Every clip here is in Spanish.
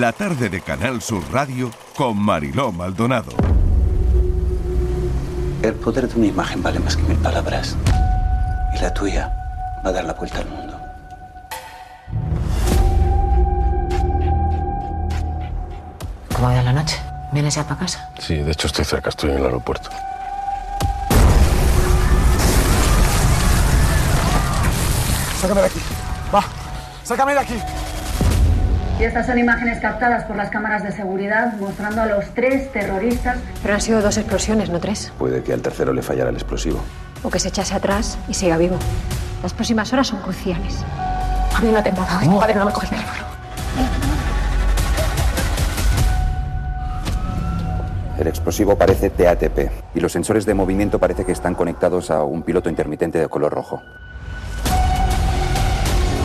la tarde de Canal Sur Radio con Mariló Maldonado. El poder de una imagen vale más que mil palabras. Y la tuya va a dar la vuelta al mundo. ¿Cómo ha ido la noche? ¿Vienes ya para casa? Sí, de hecho estoy cerca, estoy en el aeropuerto. Sácame de aquí. Va, sácame de aquí. Y estas son imágenes captadas por las cámaras de seguridad mostrando a los tres terroristas. Pero han sido dos explosiones, no tres. Puede que al tercero le fallara el explosivo. O que se echase atrás y siga vivo. Las próximas horas son cruciales. A mí no te atentado. Mi padre no me coge el teléfono. El explosivo parece TATP y los sensores de movimiento parece que están conectados a un piloto intermitente de color rojo.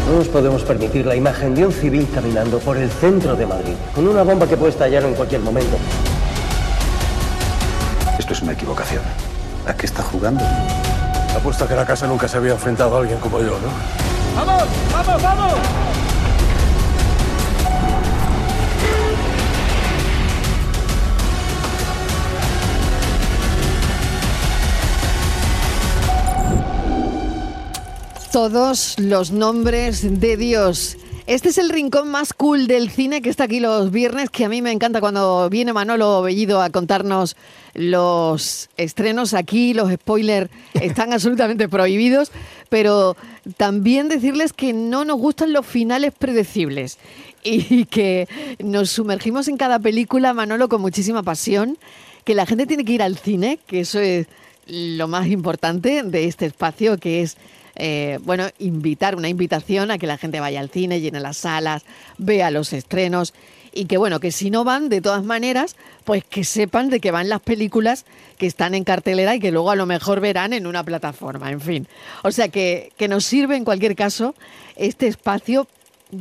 No nos podemos permitir la imagen de un civil caminando por el centro de Madrid, con una bomba que puede estallar en cualquier momento. Esto es una equivocación. ¿A qué está jugando? Apuesto a que la casa nunca se había enfrentado a alguien como yo, ¿no? ¡Vamos! ¡Vamos! ¡Vamos! Todos los nombres de Dios. Este es el rincón más cool del cine que está aquí los viernes, que a mí me encanta cuando viene Manolo Bellido a contarnos los estrenos aquí, los spoilers están absolutamente prohibidos, pero también decirles que no nos gustan los finales predecibles y que nos sumergimos en cada película, Manolo, con muchísima pasión, que la gente tiene que ir al cine, que eso es lo más importante de este espacio, que es eh, bueno, invitar, una invitación a que la gente vaya al cine, llene las salas, vea los estrenos y que bueno, que si no van, de todas maneras, pues que sepan de que van las películas que están en cartelera y que luego a lo mejor verán en una plataforma, en fin. O sea que, que nos sirve en cualquier caso este espacio,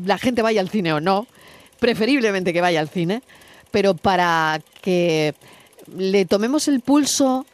la gente vaya al cine o no, preferiblemente que vaya al cine, pero para que le tomemos el pulso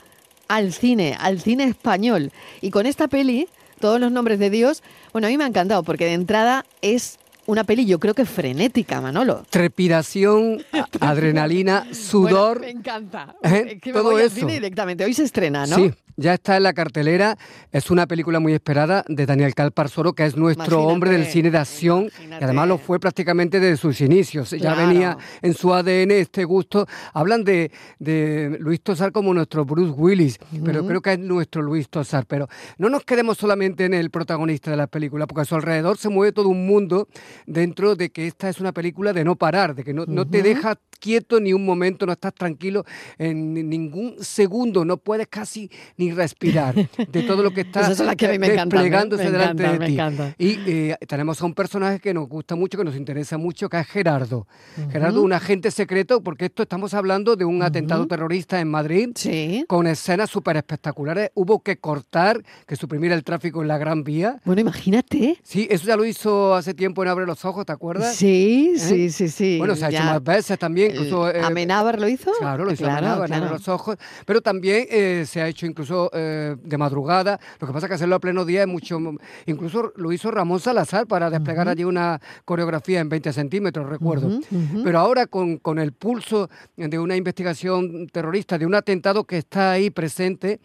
al cine, al cine español. Y con esta peli, todos los nombres de Dios, bueno, a mí me ha encantado porque de entrada es una peli yo creo que frenética, Manolo. Trepidación, adrenalina, sudor. Bueno, me encanta. ¿eh? Es que me Todo voy al eso. cine directamente. Hoy se estrena, ¿no? Sí, ya está en la cartelera. Es una película muy esperada de Daniel Calparsoro, que es nuestro Imagínate, hombre del cine de acción. Y además lo fue prácticamente desde sus inicios. Ya venía en su ADN este gusto. Hablan de, de Luis Tosar como nuestro Bruce Willis, pero creo que es nuestro Luis Tosar. Pero no nos quedemos solamente en el protagonista de la película, porque a su alrededor se mueve todo un mundo dentro de que esta es una película de no parar, de que no, no te deja quieto ni un momento, no estás tranquilo en ni- ningún segundo, no puedes casi ni respirar de todo lo que está son las que me encantan, ¿eh? desplegándose Me delante encantan, de ti. encantan. Y eh, tenemos a un personaje que nos gusta mucho, que nos interesa mucho, que es Gerardo. Ujú. Gerardo, un agente secreto, porque esto estamos hablando de un atentado terrorista en Madrid, con escenas súper espectaculares. Hubo que cortar, que suprimir el tráfico en la Gran Vía. Bueno, imagínate. Sí, eso ya lo hizo hace tiempo en Los Ojos, ¿te acuerdas? Sí, ¿Eh? sí, sí, sí. Bueno, se ha hecho más veces también. Incluso, eh, ¿Amenábar lo hizo? Claro, lo hizo Claro, Amenábar, en claro. Los ojos. Pero también eh, se ha hecho incluso de madrugada. Lo que pasa es que hacerlo a pleno día es mucho. Incluso lo hizo Ramón Salazar para desplegar allí una coreografía en 20 centímetros, recuerdo. Pero ahora con, con el pulso de una investigación terrorista, de un atentado que está ahí presente,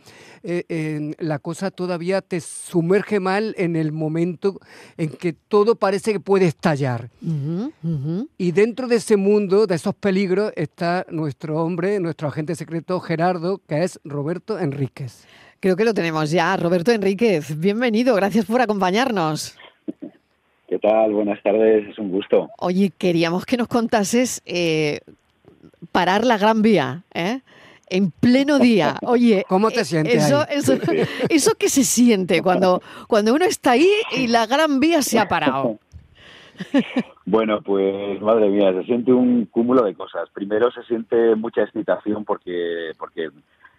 la cosa todavía te sumerge mal en el momento en que todo parece que puede estallar. Y dentro de ese mundo, de esos peligros, está nuestro hombre, nuestro agente secreto Gerardo, que es Roberto Enríquez. Creo que lo tenemos ya. Roberto Enríquez, bienvenido. Gracias por acompañarnos. ¿Qué tal? Buenas tardes, es un gusto. Oye, queríamos que nos contases eh, parar la Gran Vía, ¿eh? En pleno día. Oye, ¿Cómo te eh, sientes Eso, ahí? eso, eso que se siente cuando, cuando uno está ahí y la Gran Vía se ha parado. Bueno, pues madre mía, se siente un cúmulo de cosas. Primero se siente mucha excitación porque, porque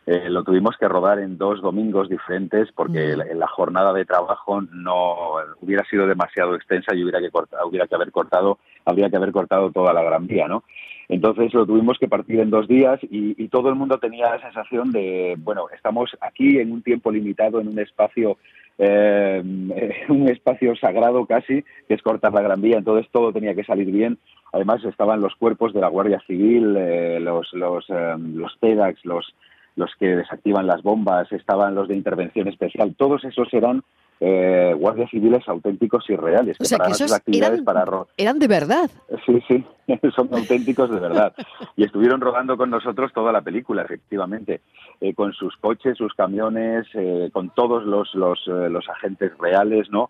eh, lo tuvimos que rodar en dos domingos diferentes porque la, la jornada de trabajo no hubiera sido demasiado extensa y hubiera que, corta- hubiera que haber cortado, habría que haber cortado toda la Gran Vía, ¿no? Entonces lo tuvimos que partir en dos días y, y todo el mundo tenía la sensación de, bueno, estamos aquí en un tiempo limitado, en un espacio eh, un espacio sagrado casi, que es cortar la Gran Vía, entonces todo tenía que salir bien. Además estaban los cuerpos de la Guardia Civil, eh, los, los, eh, los los, los que desactivan las bombas, estaban los de intervención especial, todos esos eran eh, guardias civiles auténticos y reales. O sea, que esos eran, para eran de verdad. Sí, sí, son auténticos de verdad. Y estuvieron rodando con nosotros toda la película, efectivamente, eh, con sus coches, sus camiones, eh, con todos los, los, eh, los agentes reales, ¿no?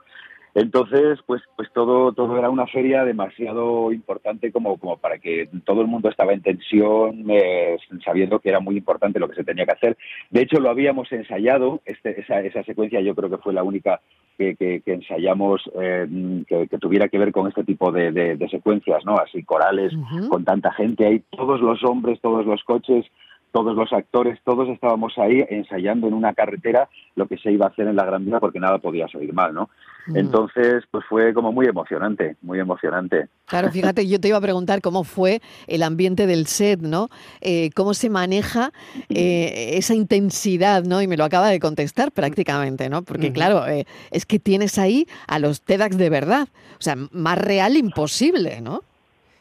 Entonces, pues, pues todo, todo era una feria demasiado importante como, como para que todo el mundo estaba en tensión, eh, sabiendo que era muy importante lo que se tenía que hacer. De hecho, lo habíamos ensayado, este, esa, esa secuencia yo creo que fue la única que, que, que ensayamos eh, que, que, tuviera que ver con este tipo de, de, de secuencias, ¿no? Así corales, uh -huh. con tanta gente ahí, todos los hombres, todos los coches, todos los actores, todos estábamos ahí ensayando en una carretera lo que se iba a hacer en la Gran Vía porque nada podía salir mal, ¿no? Entonces, pues fue como muy emocionante, muy emocionante. Claro, fíjate, yo te iba a preguntar cómo fue el ambiente del set, ¿no? Eh, ¿Cómo se maneja eh, esa intensidad, ¿no? Y me lo acaba de contestar prácticamente, ¿no? Porque, claro, eh, es que tienes ahí a los TEDx de verdad. O sea, más real imposible, ¿no?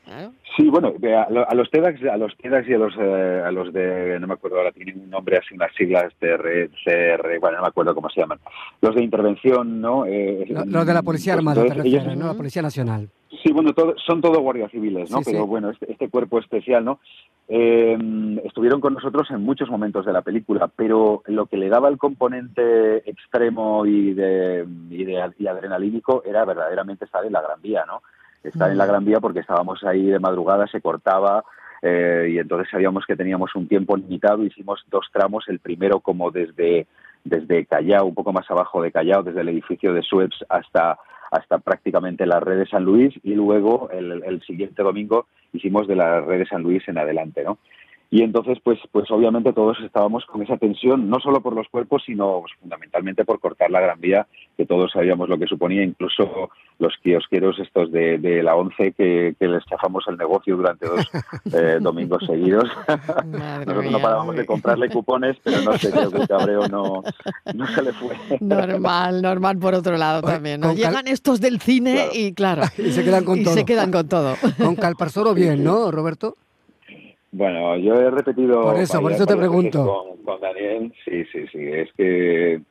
Claro. Sí, bueno, a los TEDx, a los TEDx y a los, eh, a los de, no me acuerdo ahora, tienen un nombre así, unas siglas, TR, CR, bueno, no me acuerdo cómo se llaman. Los de intervención, ¿no? Eh, los de la Policía pues, Armada, entonces, te refieres, ¿no? La Policía Nacional. Sí, bueno, todo, son todo guardias civiles, ¿no? Sí, Pero sí. bueno, este, este, cuerpo especial, ¿no? Eh, estuvieron con nosotros en muchos momentos de la película, pero lo que le daba el componente extremo y de, y de y adrenalínico era verdaderamente estar en la Gran Vía, ¿no? Estar en la Gran Vía porque estábamos ahí de madrugada, se cortaba eh, y entonces sabíamos que teníamos un tiempo limitado, hicimos dos tramos, el primero como desde, desde Callao, un poco más abajo de Callao, desde el edificio de Suez hasta, hasta prácticamente la red de San Luis y luego el, el siguiente domingo hicimos de la red de San Luis en adelante, ¿no? Y entonces, pues, pues obviamente todos estábamos con esa tensión, no solo por los cuerpos, sino pues, fundamentalmente por cortar la Gran Vía, que todos sabíamos lo que suponía, incluso los kiosqueros estos de, de la ONCE que, que, les chafamos el negocio durante dos eh, domingos seguidos. Nosotros mía, no parábamos de comprarle cupones, pero no sé, creo que el cabreo no, no se le fue. Normal, normal por otro lado también. ¿no? Llegan estos del cine Claro. y claro, Y se quedan con y todo. se quedan con todo. Con Calparsoro bien, ¿no, Roberto? Bueno, yo he repetido. Por eso, por eso te pregunto. Con, con Daniel, sí, sí, sí. Es que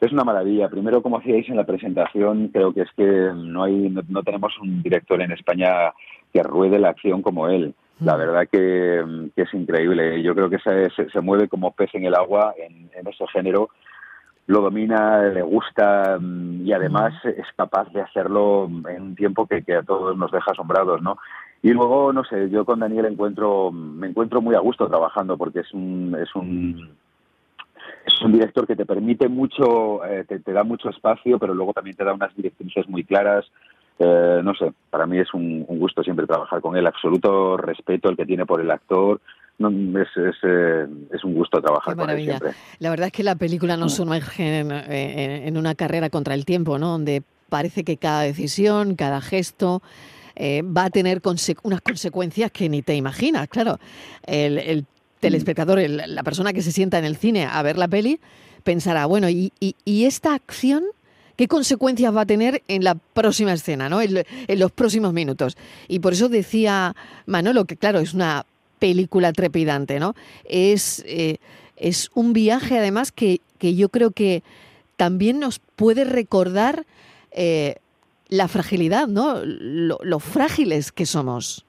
es una maravilla. Primero, como hacíais en la presentación, creo que es que no hay, no, no tenemos un director en España que ruede la acción como él. La verdad que, que es increíble. Yo creo que se, se, se mueve como pez en el agua en, en ese género lo domina, le gusta mm, y además es capaz de hacerlo en un tiempo que, que a todos nos deja asombrados, ¿no? Y luego, no sé, yo con Daniel encuentro, me encuentro muy a gusto trabajando porque es un, es un, es un director que te permite mucho, eh, te, te da mucho espacio, pero luego también te da unas directrices muy claras. Eh, no sé, para mí es un, un gusto siempre trabajar con él. Absoluto respeto el que tiene por el actor. No, es, es, eh, es un gusto trabajar Qué con él siempre. La verdad es que la película nos sumerge en, en- en una carrera contra el tiempo, ¿no? Donde parece que cada decisión, cada gesto eh, va a tener unas consecuencias que ni te imaginas. Claro, el, el telespectador, el- la persona que se sienta en el cine a ver la peli, pensará, bueno, ¿y, y, esta acción? ¿Qué consecuencias va a tener en la próxima escena, ¿no? en, los próximos minutos? Y por eso decía Manolo que, claro, es una película trepidante, ¿no? Es, eh, un viaje, además, que, que yo creo que también nos puede recordar eh, la fragilidad, ¿no? Lo, frágiles que somos.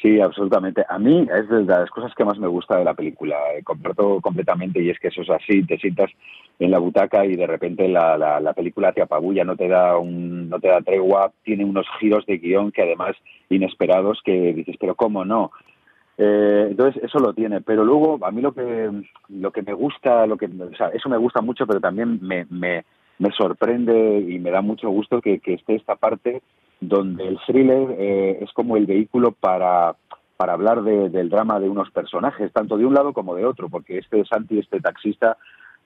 Sí, absolutamente. A mí es de las cosas que más me gusta de la película. Eh, comparto completamente y es que eso es así. Te sientas en la butaca y de repente la, la, la película te apabulla, no te da un, no te da tregua, tiene unos giros de guion que además inesperados que dices, pero cómo no. Eh, entonces eso lo tiene, pero luego a mí lo que lo que me gusta, lo que eso me gusta mucho, pero también me, me sorprende y me da mucho gusto que, esté esta parte donde el thriller eh, es como el vehículo para, para hablar de, del drama de unos personajes, tanto de un lado como de otro, porque este Santi, este taxista,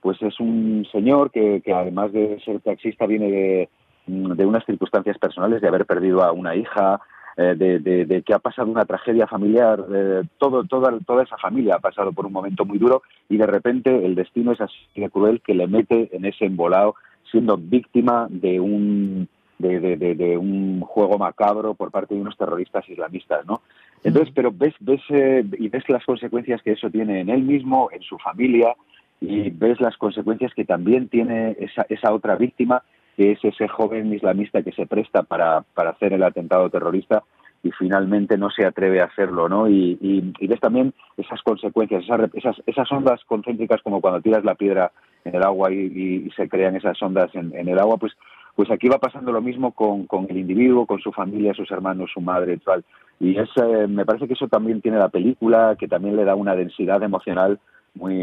pues es un señor que, además de ser taxista viene de, de unas circunstancias personales, de haber perdido a una hija, eh, de, que ha pasado una tragedia familiar, eh, toda, toda esa familia ha pasado por un momento muy duro y de repente el destino es así de cruel que le mete en ese embolado siendo víctima de un de, de, de, un juego macabro por parte de unos terroristas islamistas, ¿no? Entonces, pero ves, ves eh, y ves las consecuencias que eso tiene en él mismo, en su familia, y ves las consecuencias que también tiene esa, esa otra víctima, que es ese joven islamista que se presta para, para hacer el atentado terrorista y finalmente no se atreve a hacerlo, ¿no? Y, y, y ves también esas consecuencias, esas, esas, esas, ondas concéntricas como cuando tiras la piedra en el agua y, y se crean esas ondas en, en, el agua, pues, pues aquí va pasando lo mismo con, con, el individuo, con su familia, sus hermanos, su madre, tal. Y es, eh, me parece que eso también tiene la película, que también le da una densidad emocional muy,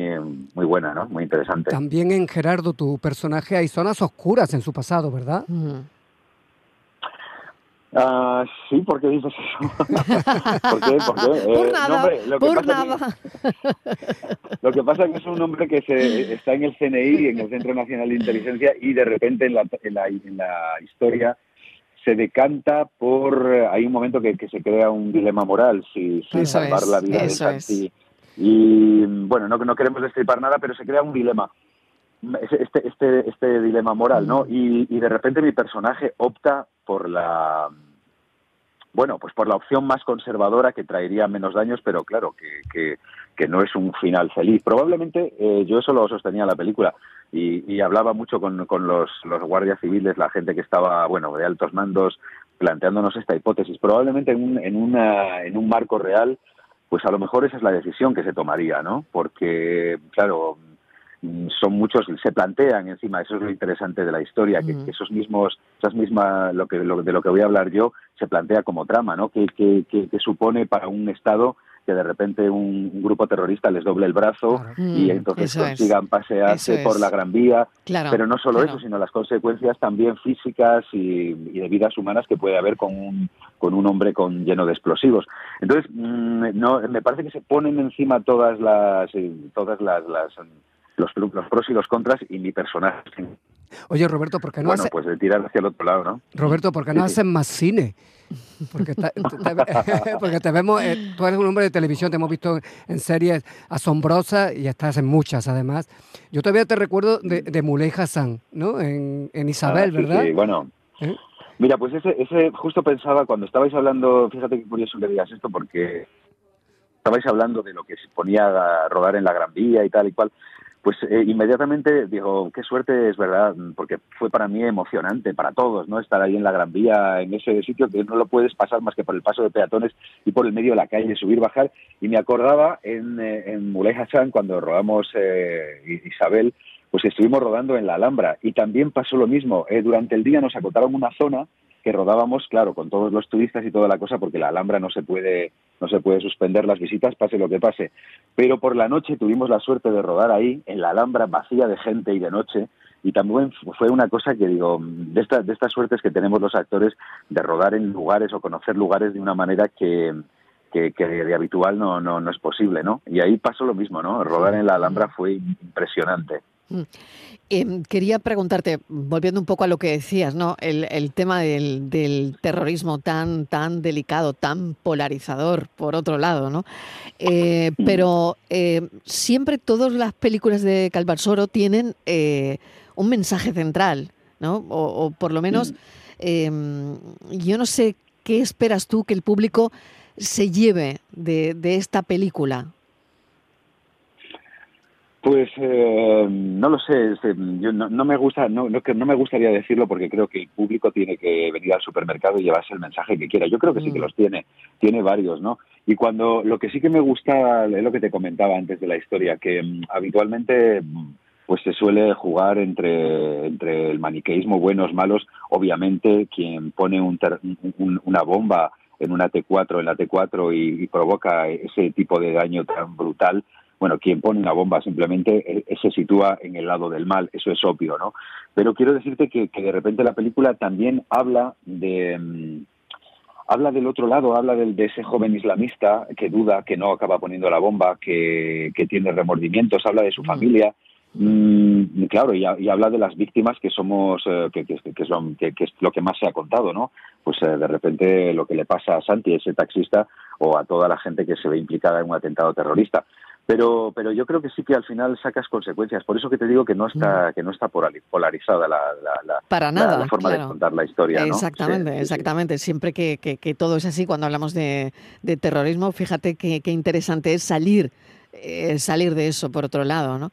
muy buena, ¿no? Muy interesante. También en Gerardo, tu personaje, hay zonas oscuras en su pasado, ¿verdad? Mm. Uh, sí, ¿por qué dices eso? ¿Por qué? ¿Por, qué? por eh, nada, no, hombre, lo por nada. Que, lo que pasa es que es un hombre que se, está en el CNI, en el Centro Nacional de Inteligencia, y de repente en la, en la, en la historia se decanta por... Hay un momento que, que se crea un dilema moral, si, si salvar es, la vida de Santi. Y bueno, no, no queremos destripar nada, pero se crea un dilema. Este, este, este dilema moral, ¿no? Y, y de repente mi personaje opta por la bueno, pues por la opción más conservadora que traería menos daños, pero claro, que, que, que no es un final feliz. Probablemente eh, yo eso lo sostenía en la película y, y hablaba mucho con, con los, los, guardias civiles, la gente que estaba, bueno, de altos mandos, planteándonos esta hipótesis. Probablemente en un, en, una, en un marco real, pues a lo mejor esa es la decisión que se tomaría, ¿no? Porque, claro, son muchos se plantean encima eso es lo interesante de la historia que, que esos mismos esas mismas lo que lo, de lo que voy a hablar yo se plantea como trama no que, que, que supone para un estado que de repente un, un, grupo terrorista les doble el brazo claro. y entonces eso consigan es. pasearse eso por es. la Gran Vía. Claro, pero no solo claro. eso, sino las consecuencias también físicas y, y, de vidas humanas que puede haber con un, con un hombre con, lleno de explosivos. Entonces, mmm, no, me parece que se ponen encima todas las, eh, todas las, las los, los pros y los contras y mi personaje. Oye, Roberto, ¿por qué no Bueno, hace... pues de tirar hacia el otro lado, ¿no? Roberto, ¿por qué no Sí, más cine? Porque, ta- te, porque te vemos, eh, tú eres un hombre de televisión, te hemos visto en series asombrosas y estás en muchas además. Yo todavía te recuerdo de, de Muley Hassan, ¿no? En, en Isabel, Ah, sí, ¿verdad? Sí, bueno. ¿Eh? Mira, pues ese, ese justo pensaba cuando estabais hablando, fíjate qué curioso que digas esto, porque estabais hablando de lo que se ponía a rodar en la Gran Vía y tal y cual. Pues eh, inmediatamente digo, qué suerte es verdad, porque fue para mí emocionante, para todos, ¿no? Estar ahí en la Gran Vía, en ese sitio que no lo puedes pasar más que por el paso de peatones y por el medio de la calle, subir, bajar. Y me acordaba en, eh, en Muley Hassan, cuando rodamos eh, Isabel, pues estuvimos rodando en la Alhambra y también pasó lo mismo. Eh, durante el día nos acotaron una zona que rodábamos, claro, con todos los turistas y toda la cosa, porque la Alhambra no se puede, no se puede suspender las visitas, pase lo que pase. Pero por la noche tuvimos la suerte de rodar ahí, en la Alhambra, vacía de gente y de noche, y también fue una cosa que digo, de, esta, de estas suertes que tenemos los actores de rodar en lugares o conocer lugares de una manera que, que, que de habitual no, no, no es posible, ¿no? Y ahí pasó lo mismo, ¿no? Rodar en la Alhambra fue impresionante. Eh, quería preguntarte, volviendo un poco a lo que decías, ¿no? El, el tema del, del, terrorismo tan, tan delicado, tan polarizador, por otro lado, ¿no? Eh, pero eh, siempre todas las películas de Calvarsoro tienen eh, un mensaje central, ¿no? O, o por lo menos, em, yo no sé qué esperas tú que el público se lleve de, de esta película. Pues eh, no lo sé, yo no, no, me gusta, no, no, no me gustaría decirlo porque creo que el público tiene que venir al supermercado y llevarse el mensaje que quiera. Yo creo que sí que los tiene, tiene varios, ¿no? Y cuando lo que sí que me gusta es lo que te comentaba antes de la historia, que um, habitualmente pues se suele jugar entre, entre el maniqueísmo buenos, malos. Obviamente quien pone un ter, un, una bomba en una T4, en la T4 y, y provoca ese tipo de daño tan brutal, bueno, quien pone una bomba simplemente eh, se sitúa en el lado del mal, eso es obvio, ¿no? Pero quiero decirte que, que de repente la película también habla de... Um, habla del otro lado, habla del, de ese joven islamista que duda, que no acaba poniendo la bomba, que, que tiene remordimientos, habla de su familia, Mm, claro, y, habla de las víctimas que somos, eh, que, que, que, son, que, es lo que más se ha contado, ¿no? Pues eh, de repente lo que le pasa a Santi, ese taxista, o a toda la gente que se ve implicada en un atentado terrorista. Pero, pero yo creo que sí que al final sacas consecuencias. Por eso que te digo que no está, mm. que no está polarizada la, la, Para nada, la, forma de contar la historia. ¿no? Exactamente, exactamente. Siempre que, que, todo es así, cuando hablamos de, de terrorismo, fíjate qué interesante es salir, eh, salir de eso por otro lado, ¿no?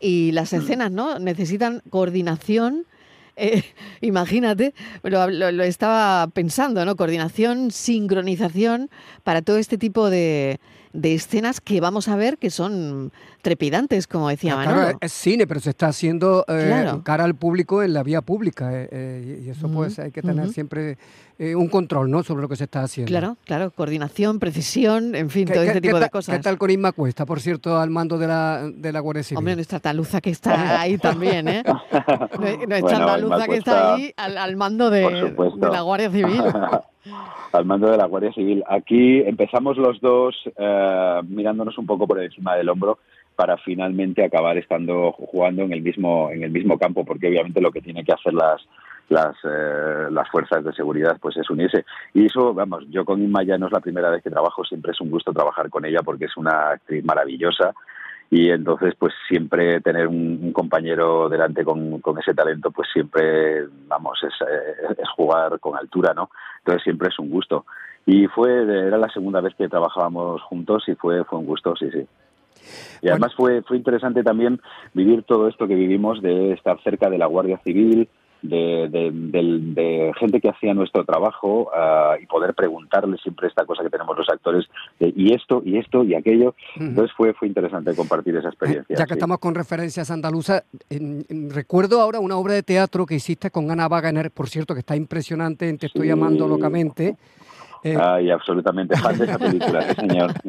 Y las mm. escenas, ¿no? Necesitan coordinación. Eh, imagínate, lo, lo, estaba pensando, ¿no? Coordinación, sincronización para todo este tipo de, de escenas que vamos a ver que son trepidantes, como decía Manolo. Claro, es cine, pero se está haciendo eh, cara al público en la vía pública eh, eh, y eso pues hay que tener siempre un control ¿no? sobre lo que se está haciendo. Claro, claro, coordinación, precisión, en fin, todo este tipo de cosas. ¿Qué tal con Inma Cuesta, por cierto, al mando de la, de la Guardia Civil? Hombre, nuestra taluza que está ahí también, ¿eh? Nuestra taluza que está ahí al, mando de, de la Guardia Civil. al mando de la Guardia Civil. Aquí empezamos los dos eh, mirándonos un poco por encima del hombro para finalmente acabar estando jugando en el mismo en el mismo campo, porque obviamente lo que tiene que hacer las las, eh, las fuerzas de seguridad pues es unirse y eso vamos yo con Inma ya no es la primera vez que trabajo siempre es un gusto trabajar con ella porque es una actriz maravillosa y entonces pues siempre tener un, compañero delante con, ese talento pues siempre vamos es, eh, es, jugar con altura no entonces siempre es un gusto. Y fue era la segunda vez que trabajábamos juntos y fue fue un gusto sí sí. Y además fue fue interesante también vivir todo esto que vivimos de estar cerca de la Guardia Civil de, gente que hacía nuestro trabajo ah, y poder preguntarle siempre esta cosa que tenemos los actores, y esto, y esto, y aquello. Entonces fue, fue interesante compartir esa experiencia. Ya que estamos con referencias andaluzas, recuerdo ahora una obra de teatro que hiciste con Ana Wagner, por cierto, que está impresionante, Te estoy llamando locamente. Eh, Ay, absolutamente fan de esa película, señor.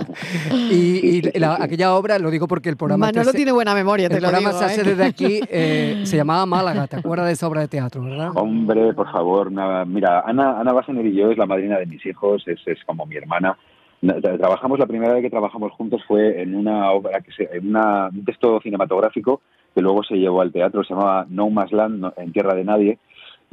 Y, aquella obra, lo digo porque el programa... Manolo tiene buena memoria, te el lo programa digo. se hace ¿eh? desde aquí, eh, se llamaba Málaga, ¿te acuerdas de esa obra de teatro, verdad? Hombre, por favor, mira, Ana, Ana Basener y yo es la madrina de mis hijos, es, es como mi hermana. Trabajamos, la primera vez que trabajamos juntos fue en una obra, que se, en una, un texto cinematográfico que luego se llevó al teatro, se llamaba No Más Land, en Tierra de Nadie,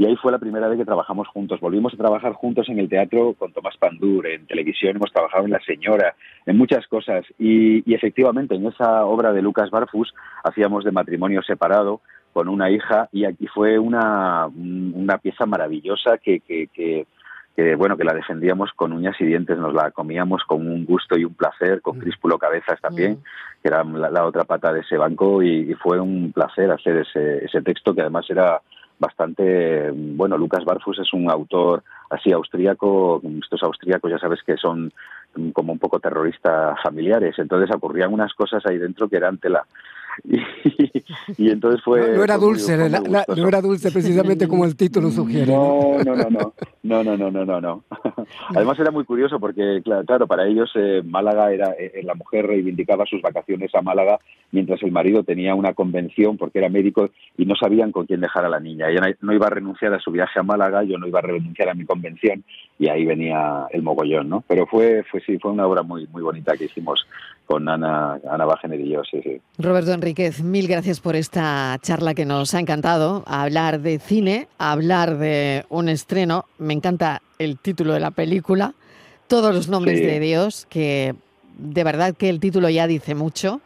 y ahí fue la primera vez que trabajamos juntos. Volvimos a trabajar juntos en el teatro con Tomás Pandur, en televisión hemos trabajado en La Señora, en muchas cosas. Y, efectivamente, en esa obra de Lucas Barfus hacíamos de matrimonio separado con una hija y aquí fue una, una pieza maravillosa que, que, bueno que la defendíamos con uñas y dientes, nos la comíamos con un gusto y un placer, con mm. Críspulo Cabezas también, mm. que era la, otra pata de ese banco y, fue un placer hacer ese, ese texto que además era bastante bueno Lucas Barfus es un autor así austríaco estos austríacos ya sabes que son como un poco terroristas familiares. Entonces ocurrían unas cosas ahí dentro que eran tela Y, entonces fue... No, era dulce, no era dulce precisamente como el título sugiere. No, no, no, no, no, no, no, no, no. Además era muy curioso porque, claro, para ellos eh, Málaga era, eh, la mujer reivindicaba sus vacaciones a Málaga mientras el marido tenía una convención porque era médico y no sabían con quién dejar a la niña. Ella no iba a renunciar a su viaje a Málaga, yo no iba a renunciar a mi convención y ahí venía el mogollón, ¿no? Pero fue, fue sí, fue una obra muy, muy bonita que hicimos con Ana, Ana Bajener y yo, sí, sí. Roberto Enríquez, mil gracias por esta charla que nos ha encantado. hablar de cine, hablar de un estreno. Me encanta el título de la película, todos los nombres de Dios, que de verdad que el título ya dice mucho.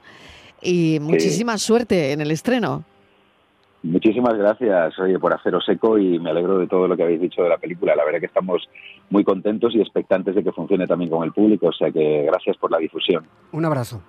Y muchísima suerte en el estreno. Muchísimas gracias, oye, por haceros eco y me alegro de todo lo que habéis dicho de la película. La verdad que estamos muy contentos y expectantes de que funcione también con el público, o sea que gracias por la difusión. Un abrazo.